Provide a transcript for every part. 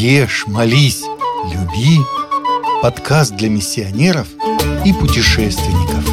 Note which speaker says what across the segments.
Speaker 1: Ешь, молись, люби. Подкаст для миссионеров и путешественников.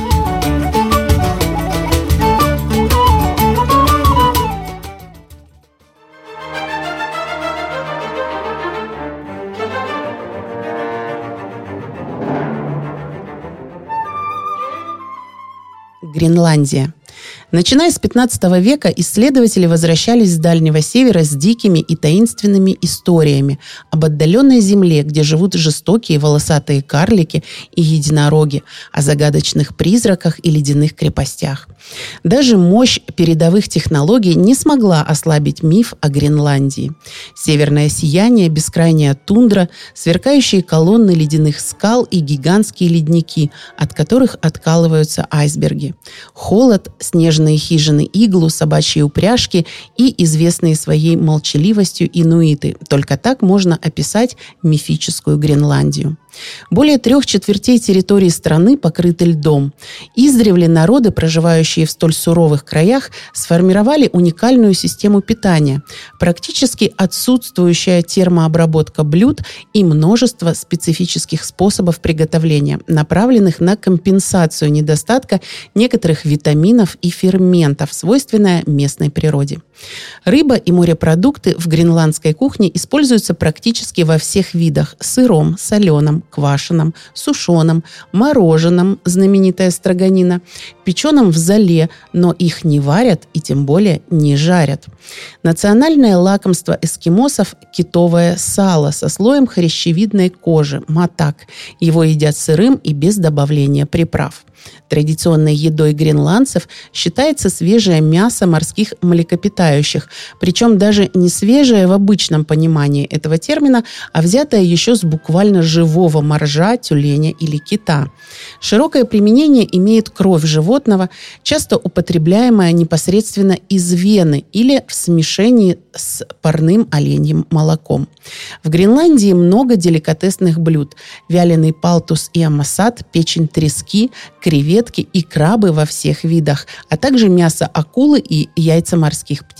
Speaker 2: Гренландия – Начиная с 15 века исследователи возвращались с Дальнего Севера с дикими и таинственными историями об отдаленной земле, где живут жестокие волосатые карлики и единороги, о загадочных призраках и ледяных крепостях. Даже мощь передовых технологий не смогла ослабить миф о Гренландии. Северное сияние, бескрайняя тундра, сверкающие колонны ледяных скал и гигантские ледники, от которых откалываются айсберги. Холод, снежные хижины иглу, собачьи упряжки и известные своей молчаливостью инуиты. Только так можно описать мифическую Гренландию. Более трех четвертей территории страны покрыты льдом. Издревле народы, проживающие в столь суровых краях, сформировали уникальную систему питания, практически отсутствующая термообработка блюд и множество специфических способов приготовления, направленных на компенсацию недостатка некоторых витаминов и ферментов, свойственная местной природе. Рыба и морепродукты в гренландской кухне используются практически во всех видах – сыром, соленым, квашеном, сушеном, мороженом, знаменитая строганина, печеном в зале, но их не варят и тем более не жарят. Национальное лакомство эскимосов – китовое сало со слоем хрящевидной кожи – матак. Его едят сырым и без добавления приправ. Традиционной едой гренландцев считается свежее мясо морских млекопитающих, причем даже не свежее в обычном понимании этого термина, а взятое еще с буквально живого моржа, тюленя или кита. Широкое применение имеет кровь животного, часто употребляемая непосредственно из вены или в смешении с парным оленьим молоком. В Гренландии много деликатесных блюд. Вяленый палтус и амасат, печень трески, креветки и крабы во всех видах, а также мясо акулы и яйца морских птиц.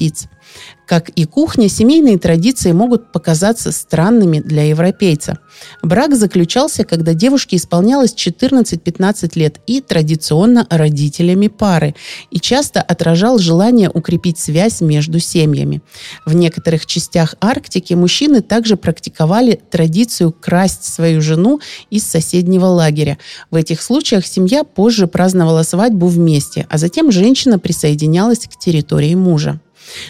Speaker 2: Как и кухня, семейные традиции могут показаться странными для европейца. Брак заключался, когда девушке исполнялось 14-15 лет и традиционно родителями пары, и часто отражал желание укрепить связь между семьями. В некоторых частях Арктики мужчины также практиковали традицию красть свою жену из соседнего лагеря. В этих случаях семья позже праздновала свадьбу вместе, а затем женщина присоединялась к территории мужа.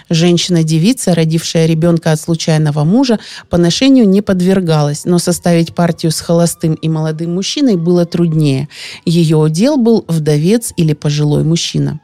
Speaker 2: Женщина-девица, родившая ребенка от случайного мужа, поношению не подвергалась, но составить партию с холостым и молодым мужчиной было труднее. Ее удел был вдовец или пожилой мужчина.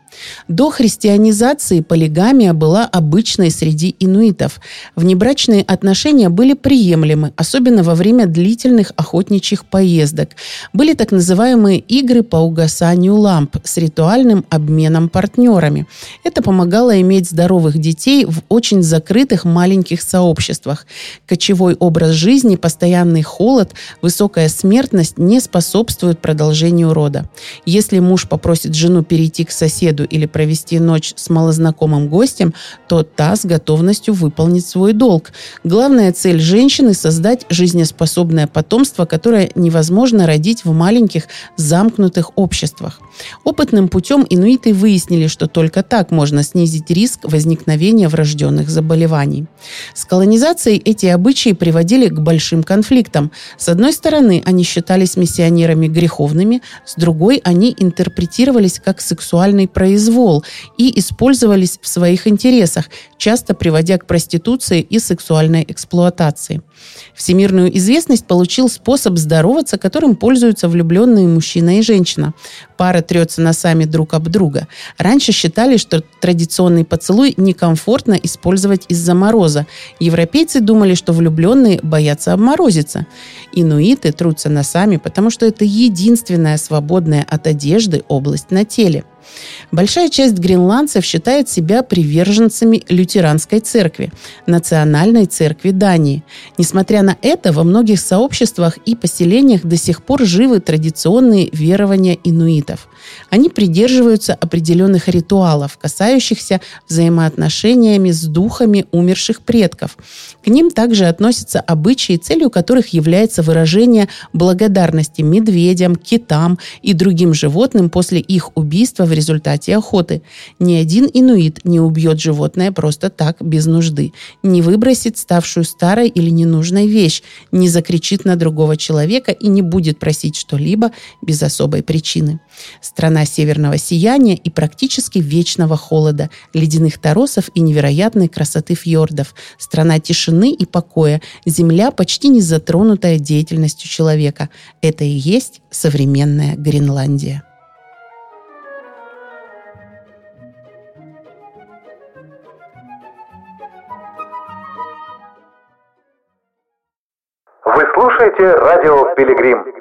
Speaker 2: До христианизации полигамия была обычной среди инуитов. Внебрачные отношения были приемлемы, особенно во время длительных охотничьих поездок. Были так называемые игры по угасанию ламп с ритуальным обменом партнерами. Это помогало иметь здоровых детей в очень закрытых маленьких сообществах. Кочевой образ жизни, постоянный холод, высокая смертность не способствуют продолжению рода. Если муж попросит жену перейти к соседу беседу или провести ночь с малознакомым гостем, то та с готовностью выполнит свой долг. Главная цель женщины – создать жизнеспособное потомство, которое невозможно родить в маленьких замкнутых обществах. Опытным путем инуиты выяснили, что только так можно снизить риск возникновения врожденных заболеваний. С колонизацией эти обычаи приводили к большим конфликтам. С одной стороны, они считались миссионерами греховными, с другой – они интерпретировались как сексуальный произвол произвол и использовались в своих интересах, часто приводя к проституции и сексуальной эксплуатации. Всемирную известность получил способ здороваться, которым пользуются влюбленные мужчина и женщина. Пара трется носами друг об друга. Раньше считали, что традиционный поцелуй некомфортно использовать из-за мороза. Европейцы думали, что влюбленные боятся обморозиться. Инуиты трутся носами, потому что это единственная свободная от одежды область на теле – Большая часть гренландцев считает себя приверженцами лютеранской церкви, национальной церкви Дании. Несмотря на это, во многих сообществах и поселениях до сих пор живы традиционные верования инуитов. Они придерживаются определенных ритуалов, касающихся взаимоотношениями с духами умерших предков. К ним также относятся обычаи, целью которых является выражение благодарности медведям, китам и другим животным после их убийства в результате охоты. Ни один инуит не убьет животное просто так, без нужды, не выбросит ставшую старой или ненужной вещь, не закричит на другого человека и не будет просить что-либо без особой причины. Страна северного сияния и практически вечного холода, ледяных торосов и невероятной красоты фьордов. Страна тишины и покоя, земля, почти не затронутая деятельностью человека. Это и есть современная Гренландия.
Speaker 3: Вы слушаете радио «Пилигрим».